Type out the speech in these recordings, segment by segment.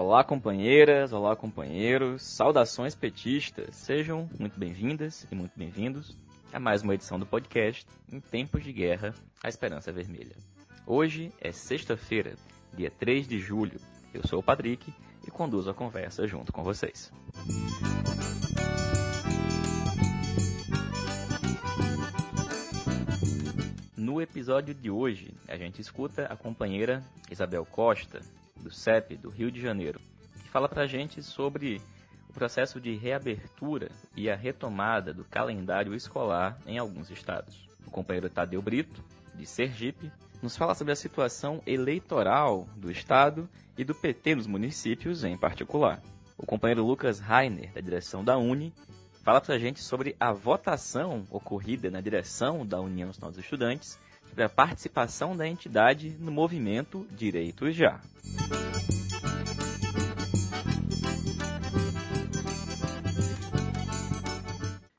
Olá, companheiras, olá, companheiros, saudações petistas, sejam muito bem-vindas e muito bem-vindos a mais uma edição do podcast Em Tempos de Guerra, a Esperança Vermelha. Hoje é sexta-feira, dia 3 de julho. Eu sou o Patrick e conduzo a conversa junto com vocês. No episódio de hoje, a gente escuta a companheira Isabel Costa, do CEP do Rio de Janeiro, que fala para a gente sobre o processo de reabertura e a retomada do calendário escolar em alguns estados. O companheiro Tadeu Brito, de Sergipe, nos fala sobre a situação eleitoral do estado e do PT nos municípios em particular. O companheiro Lucas Rainer, da direção da Uni, fala para a gente sobre a votação ocorrida na direção da União dos Nossos Estudantes sobre a participação da entidade no movimento Direitos Já.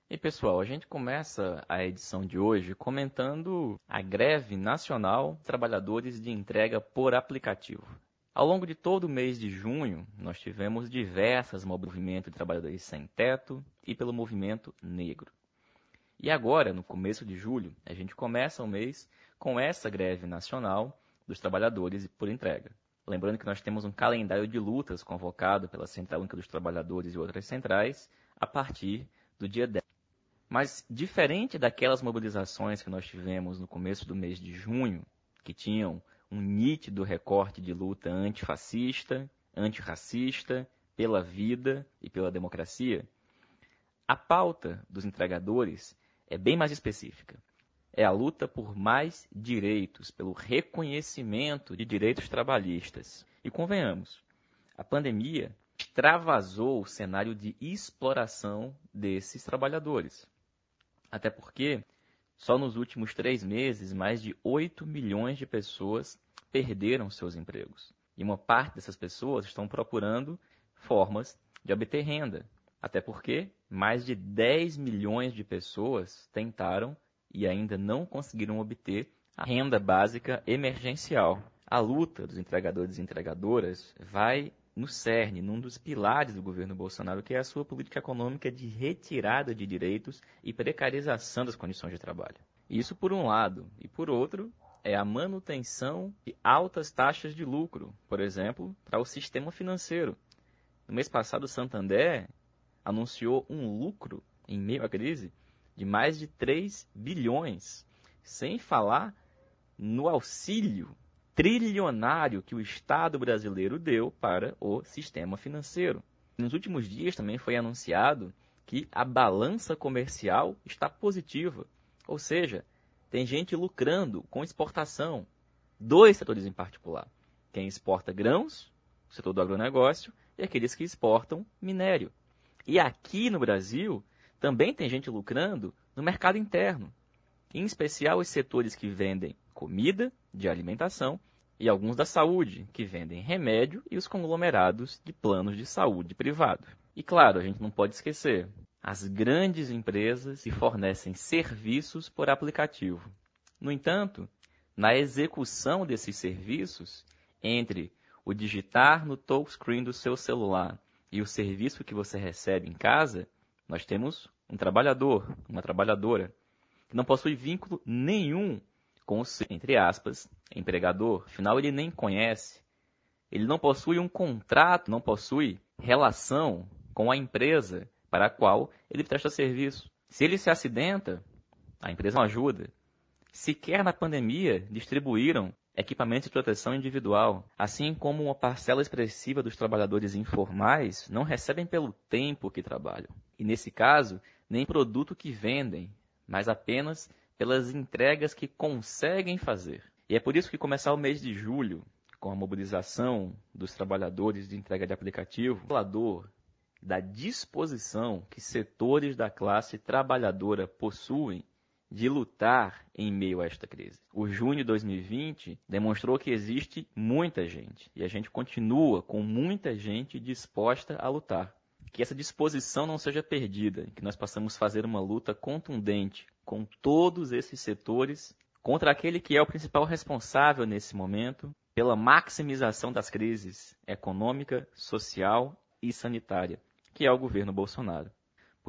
E pessoal, a gente começa a edição de hoje comentando a greve nacional de trabalhadores de entrega por aplicativo. Ao longo de todo o mês de junho, nós tivemos diversas movimentos de trabalhadores sem teto e pelo movimento negro. E agora, no começo de julho, a gente começa o mês com essa greve nacional dos trabalhadores por entrega. Lembrando que nós temos um calendário de lutas convocado pela Central Única dos Trabalhadores e outras centrais a partir do dia 10. Mas, diferente daquelas mobilizações que nós tivemos no começo do mês de junho, que tinham um nítido recorte de luta antifascista, antirracista, pela vida e pela democracia, a pauta dos entregadores é bem mais específica é a luta por mais direitos, pelo reconhecimento de direitos trabalhistas. E convenhamos, a pandemia extravasou o cenário de exploração desses trabalhadores. Até porque, só nos últimos três meses, mais de 8 milhões de pessoas perderam seus empregos. E uma parte dessas pessoas estão procurando formas de obter renda. Até porque mais de 10 milhões de pessoas tentaram e ainda não conseguiram obter a renda básica emergencial. A luta dos entregadores e entregadoras vai no cerne, num dos pilares do governo Bolsonaro, que é a sua política econômica de retirada de direitos e precarização das condições de trabalho. Isso por um lado. E por outro, é a manutenção de altas taxas de lucro, por exemplo, para o sistema financeiro. No mês passado, o Santander anunciou um lucro em meio à crise de mais de 3 bilhões, sem falar no auxílio trilionário que o Estado brasileiro deu para o sistema financeiro. Nos últimos dias também foi anunciado que a balança comercial está positiva, ou seja, tem gente lucrando com exportação. Dois setores em particular: quem exporta grãos, o setor do agronegócio, e aqueles que exportam minério. E aqui no Brasil, também tem gente lucrando no mercado interno, em especial os setores que vendem comida, de alimentação, e alguns da saúde, que vendem remédio, e os conglomerados de planos de saúde privado. E claro, a gente não pode esquecer as grandes empresas que fornecem serviços por aplicativo. No entanto, na execução desses serviços, entre o digitar no touchscreen do seu celular e o serviço que você recebe em casa, nós temos um trabalhador, uma trabalhadora, que não possui vínculo nenhum com o seu, entre aspas, empregador. Afinal, ele nem conhece. Ele não possui um contrato, não possui relação com a empresa para a qual ele presta serviço. Se ele se acidenta, a empresa não ajuda. Sequer na pandemia distribuíram equipamentos de proteção individual, assim como uma parcela expressiva dos trabalhadores informais não recebem pelo tempo que trabalham. E nesse caso, nem produto que vendem, mas apenas pelas entregas que conseguem fazer. E é por isso que começar o mês de julho, com a mobilização dos trabalhadores de entrega de aplicativo, falador da disposição que setores da classe trabalhadora possuem de lutar em meio a esta crise. O junho de 2020 demonstrou que existe muita gente e a gente continua com muita gente disposta a lutar. Que essa disposição não seja perdida, que nós possamos fazer uma luta contundente com todos esses setores contra aquele que é o principal responsável nesse momento pela maximização das crises econômica, social e sanitária, que é o governo Bolsonaro.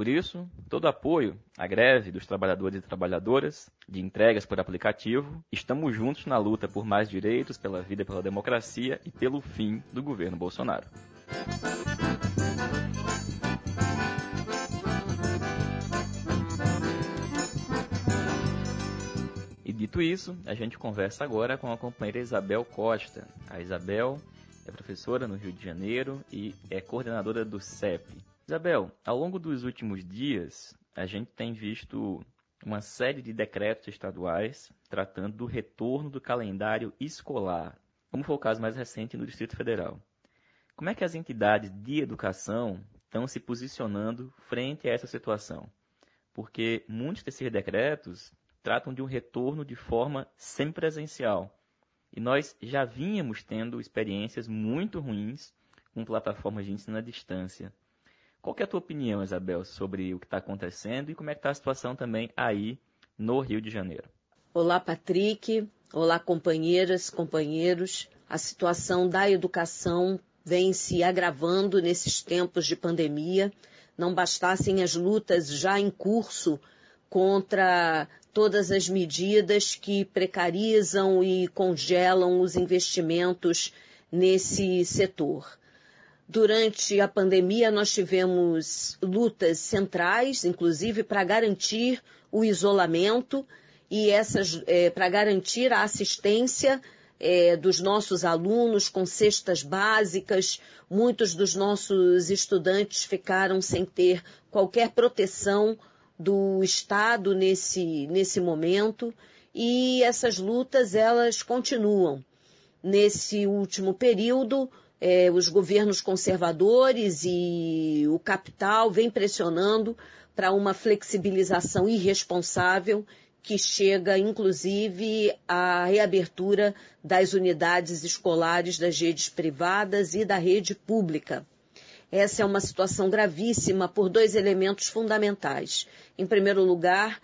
Por isso, todo apoio à greve dos trabalhadores e trabalhadoras de entregas por aplicativo, estamos juntos na luta por mais direitos, pela vida, pela democracia e pelo fim do governo Bolsonaro. E dito isso, a gente conversa agora com a companheira Isabel Costa. A Isabel é professora no Rio de Janeiro e é coordenadora do CEP, Isabel, ao longo dos últimos dias, a gente tem visto uma série de decretos estaduais tratando do retorno do calendário escolar, como foi o caso mais recente no Distrito Federal. Como é que as entidades de educação estão se posicionando frente a essa situação? Porque muitos desses decretos tratam de um retorno de forma semipresencial. E nós já vínhamos tendo experiências muito ruins com plataformas de ensino à distância. Qual é a tua opinião, Isabel, sobre o que está acontecendo e como é que está a situação também aí no Rio de Janeiro? Olá, Patrick. Olá, companheiras, companheiros. A situação da educação vem se agravando nesses tempos de pandemia. Não bastassem as lutas já em curso contra todas as medidas que precarizam e congelam os investimentos nesse setor. Durante a pandemia, nós tivemos lutas centrais, inclusive para garantir o isolamento e essas é, para garantir a assistência é, dos nossos alunos com cestas básicas. Muitos dos nossos estudantes ficaram sem ter qualquer proteção do Estado nesse, nesse momento e essas lutas elas continuam. Nesse último período, é, os governos conservadores e o capital vem pressionando para uma flexibilização irresponsável que chega, inclusive, à reabertura das unidades escolares das redes privadas e da rede pública. Essa é uma situação gravíssima por dois elementos fundamentais. Em primeiro lugar,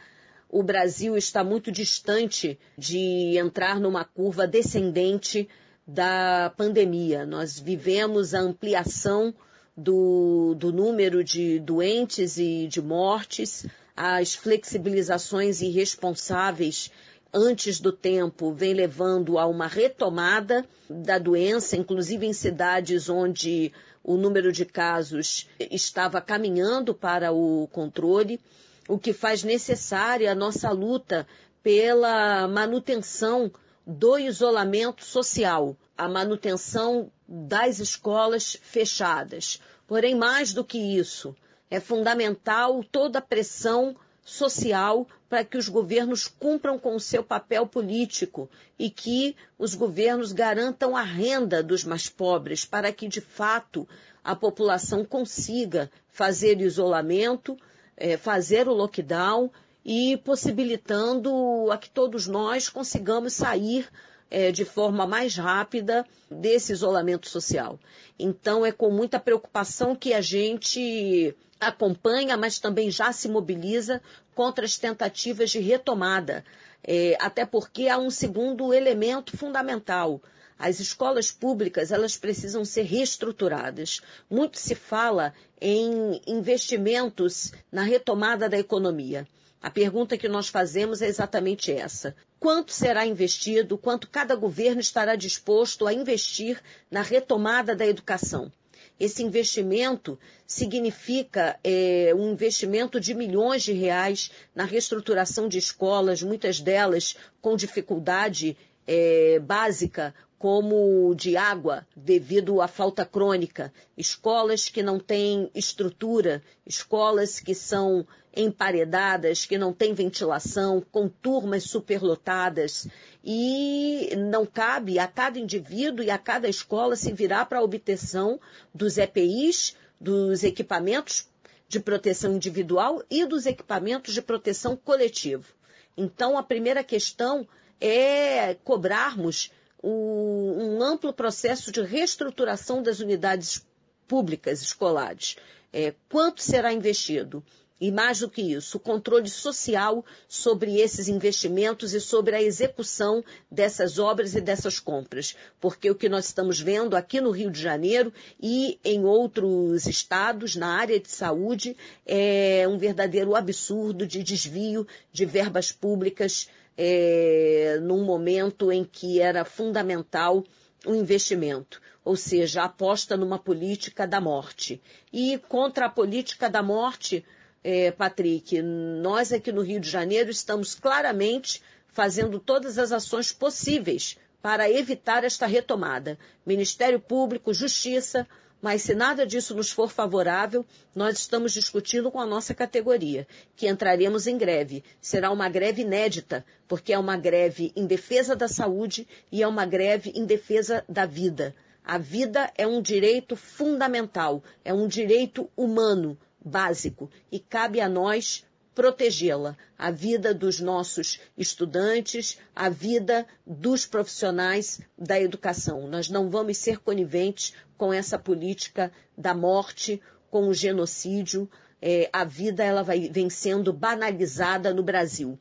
o Brasil está muito distante de entrar numa curva descendente da pandemia. Nós vivemos a ampliação do, do número de doentes e de mortes, as flexibilizações irresponsáveis antes do tempo vem levando a uma retomada da doença, inclusive em cidades onde o número de casos estava caminhando para o controle, o que faz necessária a nossa luta pela manutenção do isolamento social, a manutenção das escolas fechadas. Porém, mais do que isso, é fundamental toda a pressão social para que os governos cumpram com o seu papel político e que os governos garantam a renda dos mais pobres para que, de fato, a população consiga fazer isolamento, eh, fazer o lockdown e possibilitando a que todos nós consigamos sair é, de forma mais rápida desse isolamento social. Então é com muita preocupação que a gente acompanha, mas também já se mobiliza contra as tentativas de retomada. É, até porque há um segundo elemento fundamental. As escolas públicas, elas precisam ser reestruturadas. Muito se fala em investimentos na retomada da economia. A pergunta que nós fazemos é exatamente essa. Quanto será investido, quanto cada governo estará disposto a investir na retomada da educação? Esse investimento significa é, um investimento de milhões de reais na reestruturação de escolas, muitas delas com dificuldade é, básica como de água, devido à falta crônica, escolas que não têm estrutura, escolas que são emparedadas, que não têm ventilação, com turmas superlotadas, e não cabe a cada indivíduo e a cada escola se virar para a obtenção dos EPIs, dos equipamentos de proteção individual e dos equipamentos de proteção coletivo. Então, a primeira questão é cobrarmos o, um amplo processo de reestruturação das unidades públicas escolares. É, quanto será investido? E mais do que isso, o controle social sobre esses investimentos e sobre a execução dessas obras e dessas compras. Porque o que nós estamos vendo aqui no Rio de Janeiro e em outros estados, na área de saúde, é um verdadeiro absurdo de desvio de verbas públicas é, num momento em que era fundamental o investimento, ou seja, aposta numa política da morte. E contra a política da morte, é, Patrick, nós aqui no Rio de Janeiro estamos claramente fazendo todas as ações possíveis para evitar esta retomada. Ministério Público, Justiça, mas se nada disso nos for favorável, nós estamos discutindo com a nossa categoria, que entraremos em greve. Será uma greve inédita, porque é uma greve em defesa da saúde e é uma greve em defesa da vida. A vida é um direito fundamental, é um direito humano básico e cabe a nós protegê-la, a vida dos nossos estudantes, a vida dos profissionais da educação. Nós não vamos ser coniventes com essa política da morte, com o genocídio. É, a vida ela vai, vem sendo banalizada no Brasil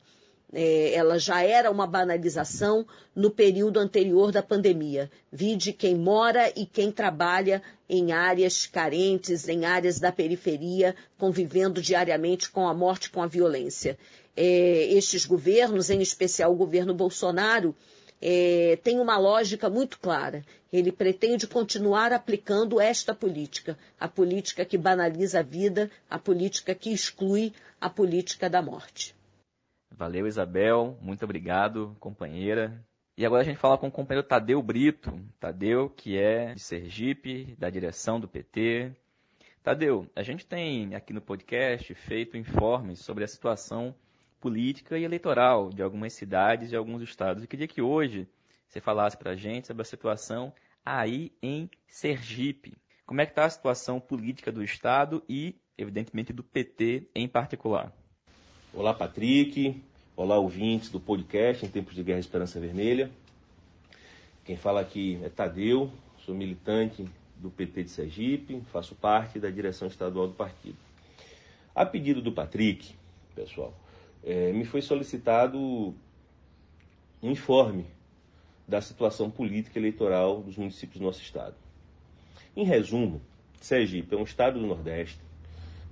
é, ela já era uma banalização no período anterior da pandemia. Vide quem mora e quem trabalha em áreas carentes, em áreas da periferia, convivendo diariamente com a morte, com a violência. É, estes governos, em especial o governo Bolsonaro, é, tem uma lógica muito clara. Ele pretende continuar aplicando esta política, a política que banaliza a vida, a política que exclui a política da morte. Valeu, Isabel. Muito obrigado, companheira. E agora a gente fala com o companheiro Tadeu Brito. Tadeu, que é de Sergipe, da direção do PT. Tadeu, a gente tem aqui no podcast feito informes sobre a situação política e eleitoral de algumas cidades e alguns estados. Eu queria que hoje você falasse para a gente sobre a situação aí em Sergipe. Como é que está a situação política do estado e, evidentemente, do PT em particular? Olá, Patrick. Olá, ouvintes do podcast Em Tempos de Guerra Esperança Vermelha. Quem fala aqui é Tadeu, sou militante do PT de Sergipe, faço parte da direção estadual do partido. A pedido do Patrick, pessoal, é, me foi solicitado um informe da situação política e eleitoral dos municípios do nosso estado. Em resumo, Sergipe é um estado do Nordeste,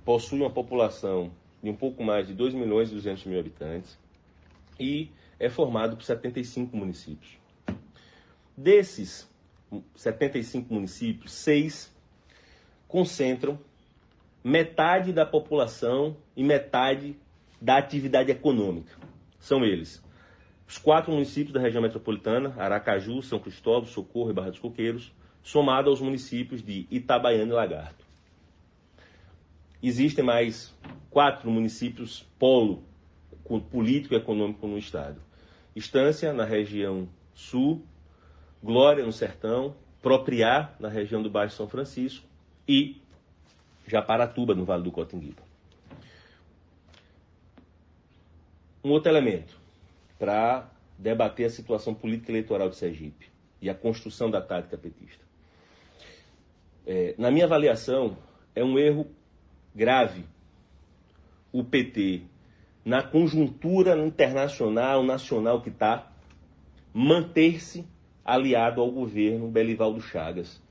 possui uma população de um pouco mais de 2 milhões e 200 mil habitantes e é formado por 75 municípios. Desses 75 municípios, seis concentram metade da população e metade da atividade econômica. São eles os quatro municípios da região metropolitana, Aracaju, São Cristóvão, Socorro e Barra dos Coqueiros, somado aos municípios de Itabaiana e Lagarto. Existem mais quatro municípios polo político e econômico no estado. Estância, na região sul, Glória, no sertão, Propriá, na região do Baixo São Francisco e Japaratuba, no Vale do Cotinguiba. Um outro elemento para debater a situação política eleitoral de Sergipe e a construção da tática petista. É, na minha avaliação, é um erro grave o PT, na conjuntura internacional, nacional que está, manter-se aliado ao governo Belivaldo Chagas,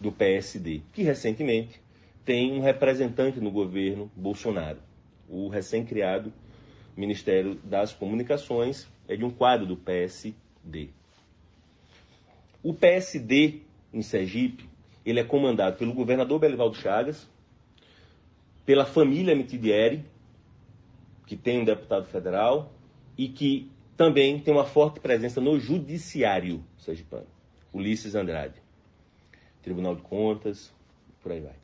do PSD, que recentemente tem um representante no governo Bolsonaro. O recém-criado Ministério das Comunicações é de um quadro do PSD. O PSD em Sergipe, ele é comandado pelo governador Belivaldo Chagas, pela família Mitidieri, que tem um deputado federal e que também tem uma forte presença no judiciário sergipano, Ulisses Andrade, Tribunal de Contas, por aí vai.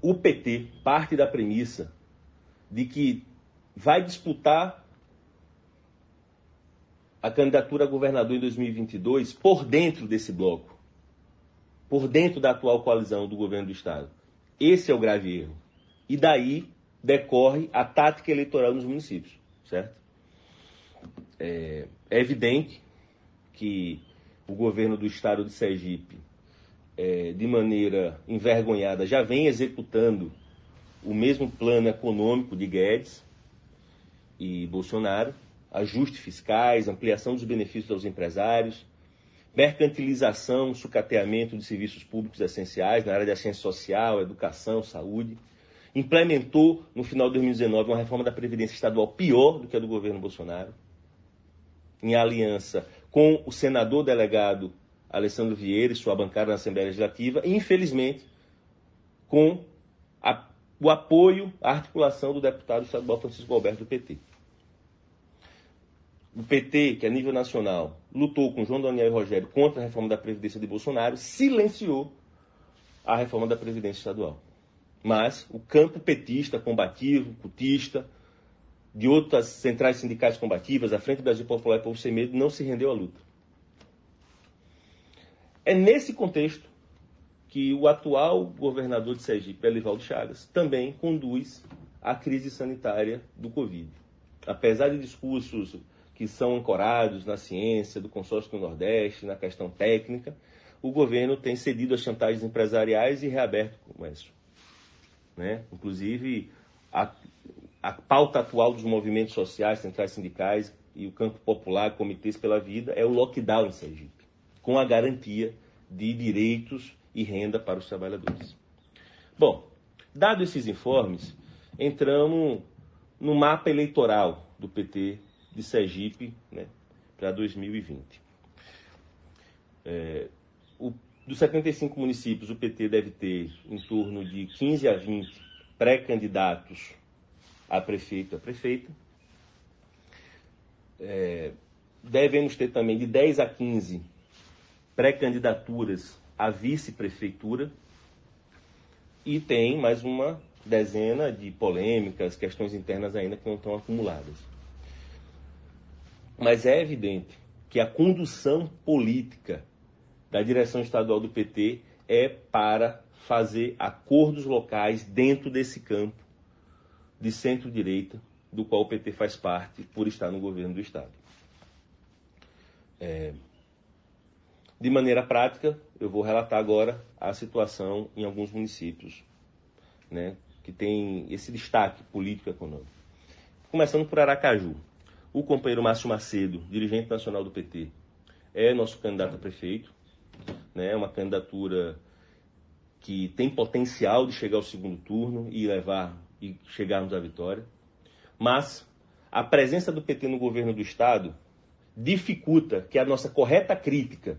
O PT parte da premissa de que vai disputar a candidatura a governador em 2022 por dentro desse bloco, por dentro da atual coalizão do governo do Estado. Esse é o grave erro. E daí decorre a tática eleitoral nos municípios, certo? É, é evidente que o governo do estado de Sergipe, é, de maneira envergonhada, já vem executando o mesmo plano econômico de Guedes e Bolsonaro, ajustes fiscais, ampliação dos benefícios aos empresários, mercantilização, sucateamento de serviços públicos essenciais na área da ciência social, educação, saúde. Implementou, no final de 2019, uma reforma da Previdência Estadual pior do que a do governo Bolsonaro, em aliança com o senador delegado Alessandro Vieira e sua bancada na Assembleia Legislativa, e, infelizmente, com a, o apoio, a articulação do deputado estadual Francisco Alberto do PT o PT, que a nível nacional lutou com João Daniel e Rogério contra a reforma da Previdência de Bolsonaro, silenciou a reforma da Previdência Estadual. Mas o campo petista, combativo, cutista, de outras centrais sindicais combativas, a Frente Brasil Popular e Povo Sem Medo, não se rendeu à luta. É nesse contexto que o atual governador de Sergipe, Elivaldo Chagas, também conduz a crise sanitária do Covid. Apesar de discursos que são ancorados na ciência do consórcio do Nordeste, na questão técnica, o governo tem cedido às chantagens empresariais e reaberto o comércio. Né? Inclusive, a, a pauta atual dos movimentos sociais, centrais sindicais e o campo popular, comitês pela vida, é o lockdown em Sergipe, com a garantia de direitos e renda para os trabalhadores. Bom, dados esses informes, entramos no mapa eleitoral do PT de Sergipe né, para 2020. É, o, dos 75 municípios, o PT deve ter em torno de 15 a 20 pré-candidatos a prefeito a prefeita. É, devemos ter também de 10 a 15 pré-candidaturas a vice-prefeitura. E tem mais uma dezena de polêmicas, questões internas ainda que não estão acumuladas. Mas é evidente que a condução política da direção estadual do PT é para fazer acordos locais dentro desse campo de centro-direita, do qual o PT faz parte por estar no governo do Estado. É... De maneira prática, eu vou relatar agora a situação em alguns municípios né, que tem esse destaque político-econômico. Começando por Aracaju. O companheiro Márcio Macedo, dirigente nacional do PT, é nosso candidato a prefeito. Né? É uma candidatura que tem potencial de chegar ao segundo turno e levar e chegarmos à vitória. Mas a presença do PT no governo do estado dificulta que a nossa correta crítica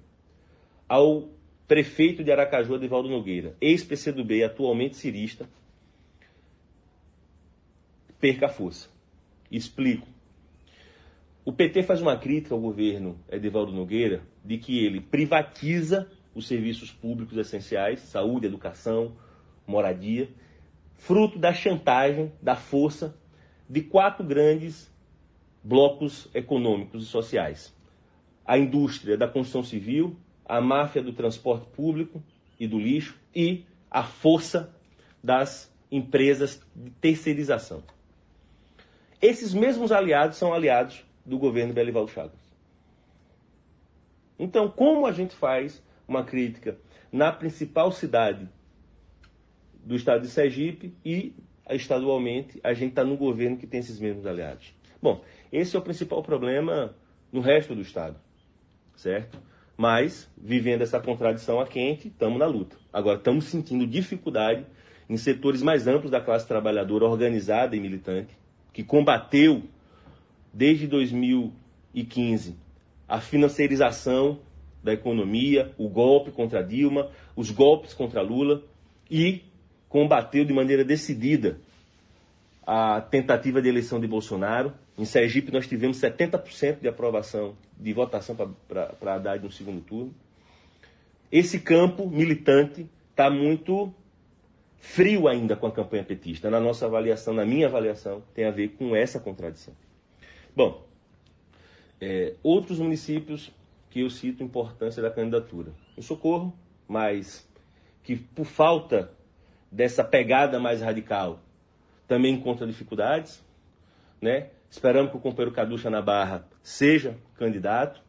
ao prefeito de Aracaju, Edivaldo Nogueira, ex-PCdoB, atualmente cirista, perca força. Explico. O PT faz uma crítica ao governo Edivaldo Nogueira de que ele privatiza os serviços públicos essenciais, saúde, educação, moradia, fruto da chantagem, da força de quatro grandes blocos econômicos e sociais: a indústria da construção civil, a máfia do transporte público e do lixo e a força das empresas de terceirização. Esses mesmos aliados são aliados do governo Belivaldo Chagas. Então, como a gente faz uma crítica na principal cidade do estado de Sergipe e estadualmente a gente está no governo que tem esses mesmos aliados? Bom, esse é o principal problema no resto do estado, certo? Mas, vivendo essa contradição a quente, estamos na luta. Agora, estamos sentindo dificuldade em setores mais amplos da classe trabalhadora organizada e militante, que combateu desde 2015 a financiarização da economia, o golpe contra Dilma, os golpes contra Lula e combateu de maneira decidida a tentativa de eleição de Bolsonaro. Em Sergipe nós tivemos 70% de aprovação de votação para Haddad no segundo turno. Esse campo militante está muito frio ainda com a campanha petista. Na nossa avaliação, na minha avaliação, tem a ver com essa contradição. Bom, é, outros municípios que eu cito importância da candidatura. O Socorro, mas que por falta dessa pegada mais radical também encontra dificuldades. Né? Esperamos que o companheiro Caducha na Barra seja candidato.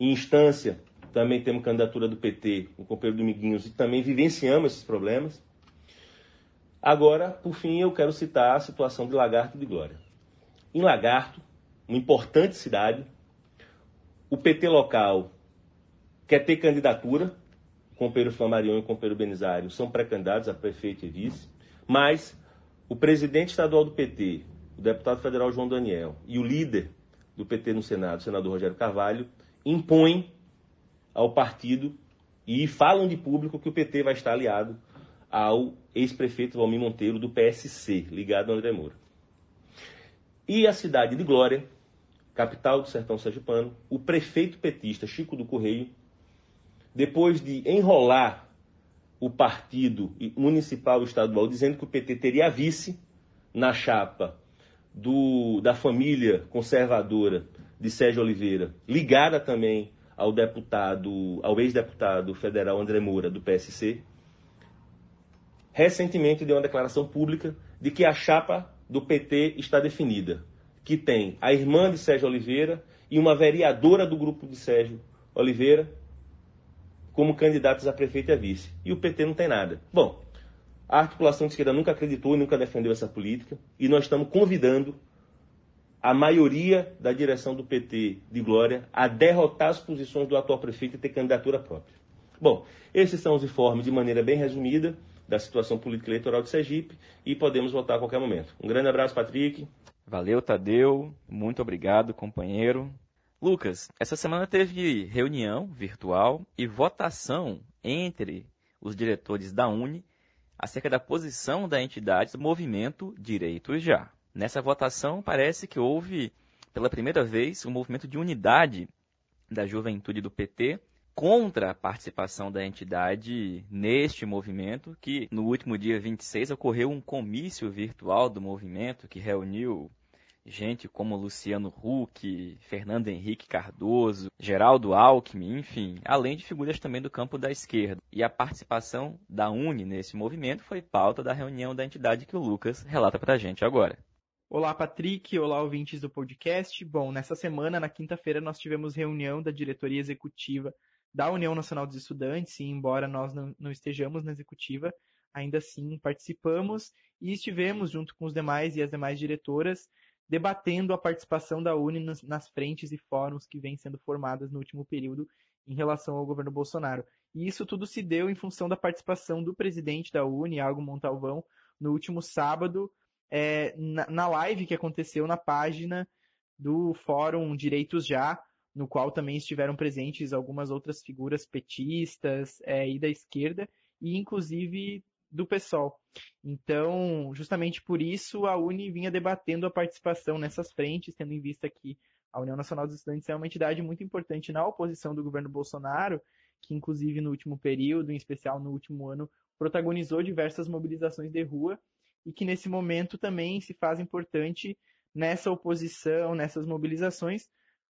Em instância, também temos candidatura do PT, o companheiro Dominguinhos, e também vivenciamos esses problemas. Agora, por fim, eu quero citar a situação de Lagarto de Glória. Em Lagarto, uma importante cidade, o PT local quer ter candidatura, o companheiro Flamarion e o companheiro Benizário são pré-candidatos a prefeito e vice, mas o presidente estadual do PT, o deputado federal João Daniel e o líder do PT no Senado, o senador Rogério Carvalho, impõem ao partido e falam de público que o PT vai estar aliado ao ex-prefeito Valmir Monteiro do PSC, ligado ao André Moura. E a cidade de Glória, capital do sertão sergipano, o prefeito petista Chico do Correio, depois de enrolar o partido municipal e estadual dizendo que o PT teria vice na chapa do, da família conservadora de Sérgio Oliveira, ligada também ao deputado, ao ex-deputado federal André Moura, do PSC, recentemente deu uma declaração pública de que a chapa do PT está definida, que tem a irmã de Sérgio Oliveira e uma vereadora do grupo de Sérgio Oliveira como candidatos a prefeito e a vice. E o PT não tem nada. Bom, a articulação de esquerda nunca acreditou e nunca defendeu essa política, e nós estamos convidando a maioria da direção do PT de Glória a derrotar as posições do atual prefeito e ter candidatura própria. Bom, esses são os informes de maneira bem resumida da situação política eleitoral de Sergipe e podemos voltar a qualquer momento. Um grande abraço, Patrick. Valeu, Tadeu. Muito obrigado, companheiro. Lucas, essa semana teve reunião virtual e votação entre os diretores da Uni acerca da posição da entidade do movimento Direitos Já. Nessa votação, parece que houve, pela primeira vez, um movimento de unidade da juventude do PT contra a participação da entidade neste movimento, que no último dia 26 ocorreu um comício virtual do movimento que reuniu gente como Luciano Huck, Fernando Henrique Cardoso, Geraldo Alckmin, enfim, além de figuras também do campo da esquerda. E a participação da UNE nesse movimento foi pauta da reunião da entidade que o Lucas relata para a gente agora. Olá, Patrick. Olá, ouvintes do podcast. Bom, nessa semana, na quinta-feira, nós tivemos reunião da diretoria executiva da União Nacional dos Estudantes, e embora nós não, não estejamos na executiva, ainda assim participamos e estivemos, junto com os demais e as demais diretoras, debatendo a participação da Uni nas, nas frentes e fóruns que vêm sendo formadas no último período em relação ao governo Bolsonaro. E isso tudo se deu em função da participação do presidente da Uni, Algo Montalvão, no último sábado, é, na, na live que aconteceu na página do Fórum Direitos Já, no qual também estiveram presentes algumas outras figuras petistas é, e da esquerda, e inclusive do PSOL. Então, justamente por isso, a Uni vinha debatendo a participação nessas frentes, tendo em vista que a União Nacional dos Estudantes é uma entidade muito importante na oposição do governo Bolsonaro, que inclusive no último período, em especial no último ano, protagonizou diversas mobilizações de rua e que nesse momento também se faz importante nessa oposição, nessas mobilizações,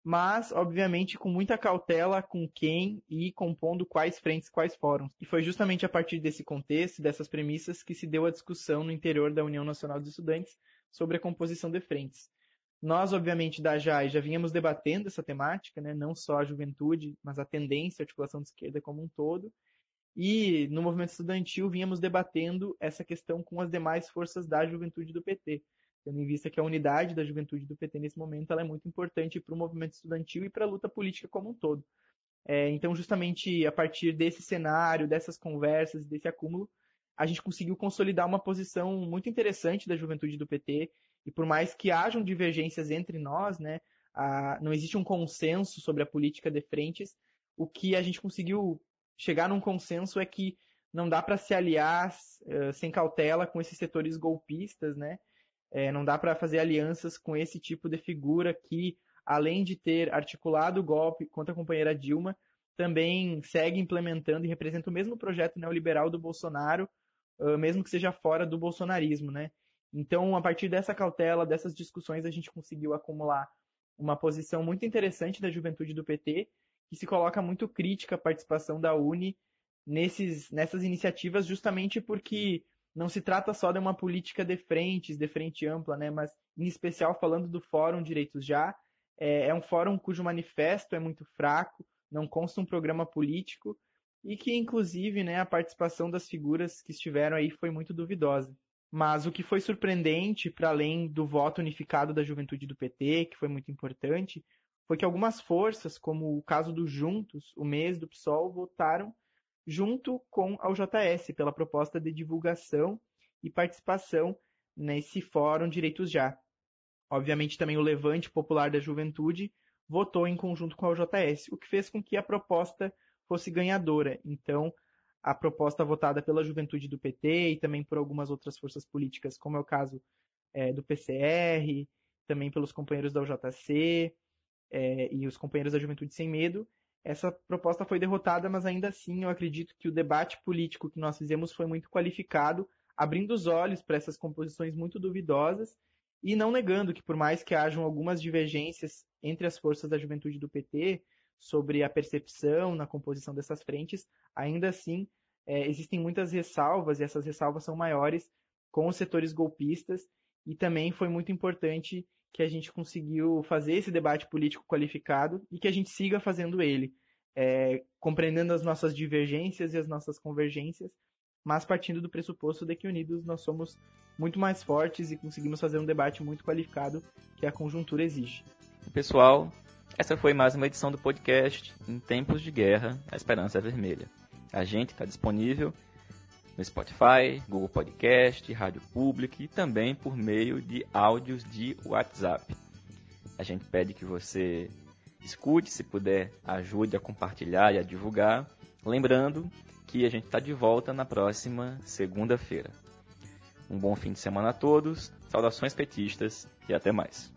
mas obviamente com muita cautela com quem e compondo quais frentes, quais fóruns. E foi justamente a partir desse contexto, dessas premissas, que se deu a discussão no interior da União Nacional dos Estudantes sobre a composição de frentes. Nós, obviamente, da JAI já vínhamos debatendo essa temática, né? não só a juventude, mas a tendência, a articulação de esquerda como um todo, e no movimento estudantil vínhamos debatendo essa questão com as demais forças da juventude do PT, tendo em vista que a unidade da juventude do PT nesse momento é muito importante para o movimento estudantil e para a luta política como um todo. É, então, justamente a partir desse cenário, dessas conversas, desse acúmulo, a gente conseguiu consolidar uma posição muito interessante da juventude do PT. E por mais que hajam divergências entre nós, né, a, não existe um consenso sobre a política de frentes, o que a gente conseguiu chegar num consenso é que não dá para se aliar uh, sem cautela com esses setores golpistas, né? É, não dá para fazer alianças com esse tipo de figura que, além de ter articulado o golpe contra a companheira Dilma, também segue implementando e representa o mesmo projeto neoliberal do Bolsonaro, mesmo que seja fora do bolsonarismo, né? Então, a partir dessa cautela, dessas discussões, a gente conseguiu acumular uma posição muito interessante da juventude do PT que se coloca muito crítica a participação da Uni nesses, nessas iniciativas, justamente porque não se trata só de uma política de frentes, de frente ampla, né? mas em especial falando do Fórum Direitos Já, é, é um fórum cujo manifesto é muito fraco, não consta um programa político e que, inclusive, né, a participação das figuras que estiveram aí foi muito duvidosa. Mas o que foi surpreendente, para além do voto unificado da juventude do PT, que foi muito importante, foi que algumas forças, como o caso do Juntos, o mês do PSOL, votaram junto com a UJS pela proposta de divulgação e participação nesse fórum Direitos Já. Obviamente também o Levante Popular da Juventude votou em conjunto com a UJS, o que fez com que a proposta fosse ganhadora. Então, a proposta votada pela juventude do PT e também por algumas outras forças políticas, como é o caso é, do PCR, também pelos companheiros da UJC é, e os companheiros da Juventude Sem Medo, essa proposta foi derrotada, mas ainda assim eu acredito que o debate político que nós fizemos foi muito qualificado, abrindo os olhos para essas composições muito duvidosas e não negando que por mais que hajam algumas divergências entre as forças da juventude do PT sobre a percepção na composição dessas frentes, ainda assim é, existem muitas ressalvas e essas ressalvas são maiores com os setores golpistas e também foi muito importante que a gente conseguiu fazer esse debate político qualificado e que a gente siga fazendo ele, é, compreendendo as nossas divergências e as nossas convergências, mas partindo do pressuposto de que unidos nós somos muito mais fortes e conseguimos fazer um debate muito qualificado que a conjuntura exige. Pessoal, essa foi mais uma edição do podcast Em Tempos de Guerra, a Esperança é Vermelha. A gente está disponível no Spotify, Google Podcast, Rádio Public e também por meio de áudios de WhatsApp. A gente pede que você escute, se puder, ajude a compartilhar e a divulgar. Lembrando que a gente está de volta na próxima segunda-feira. Um bom fim de semana a todos, saudações petistas e até mais.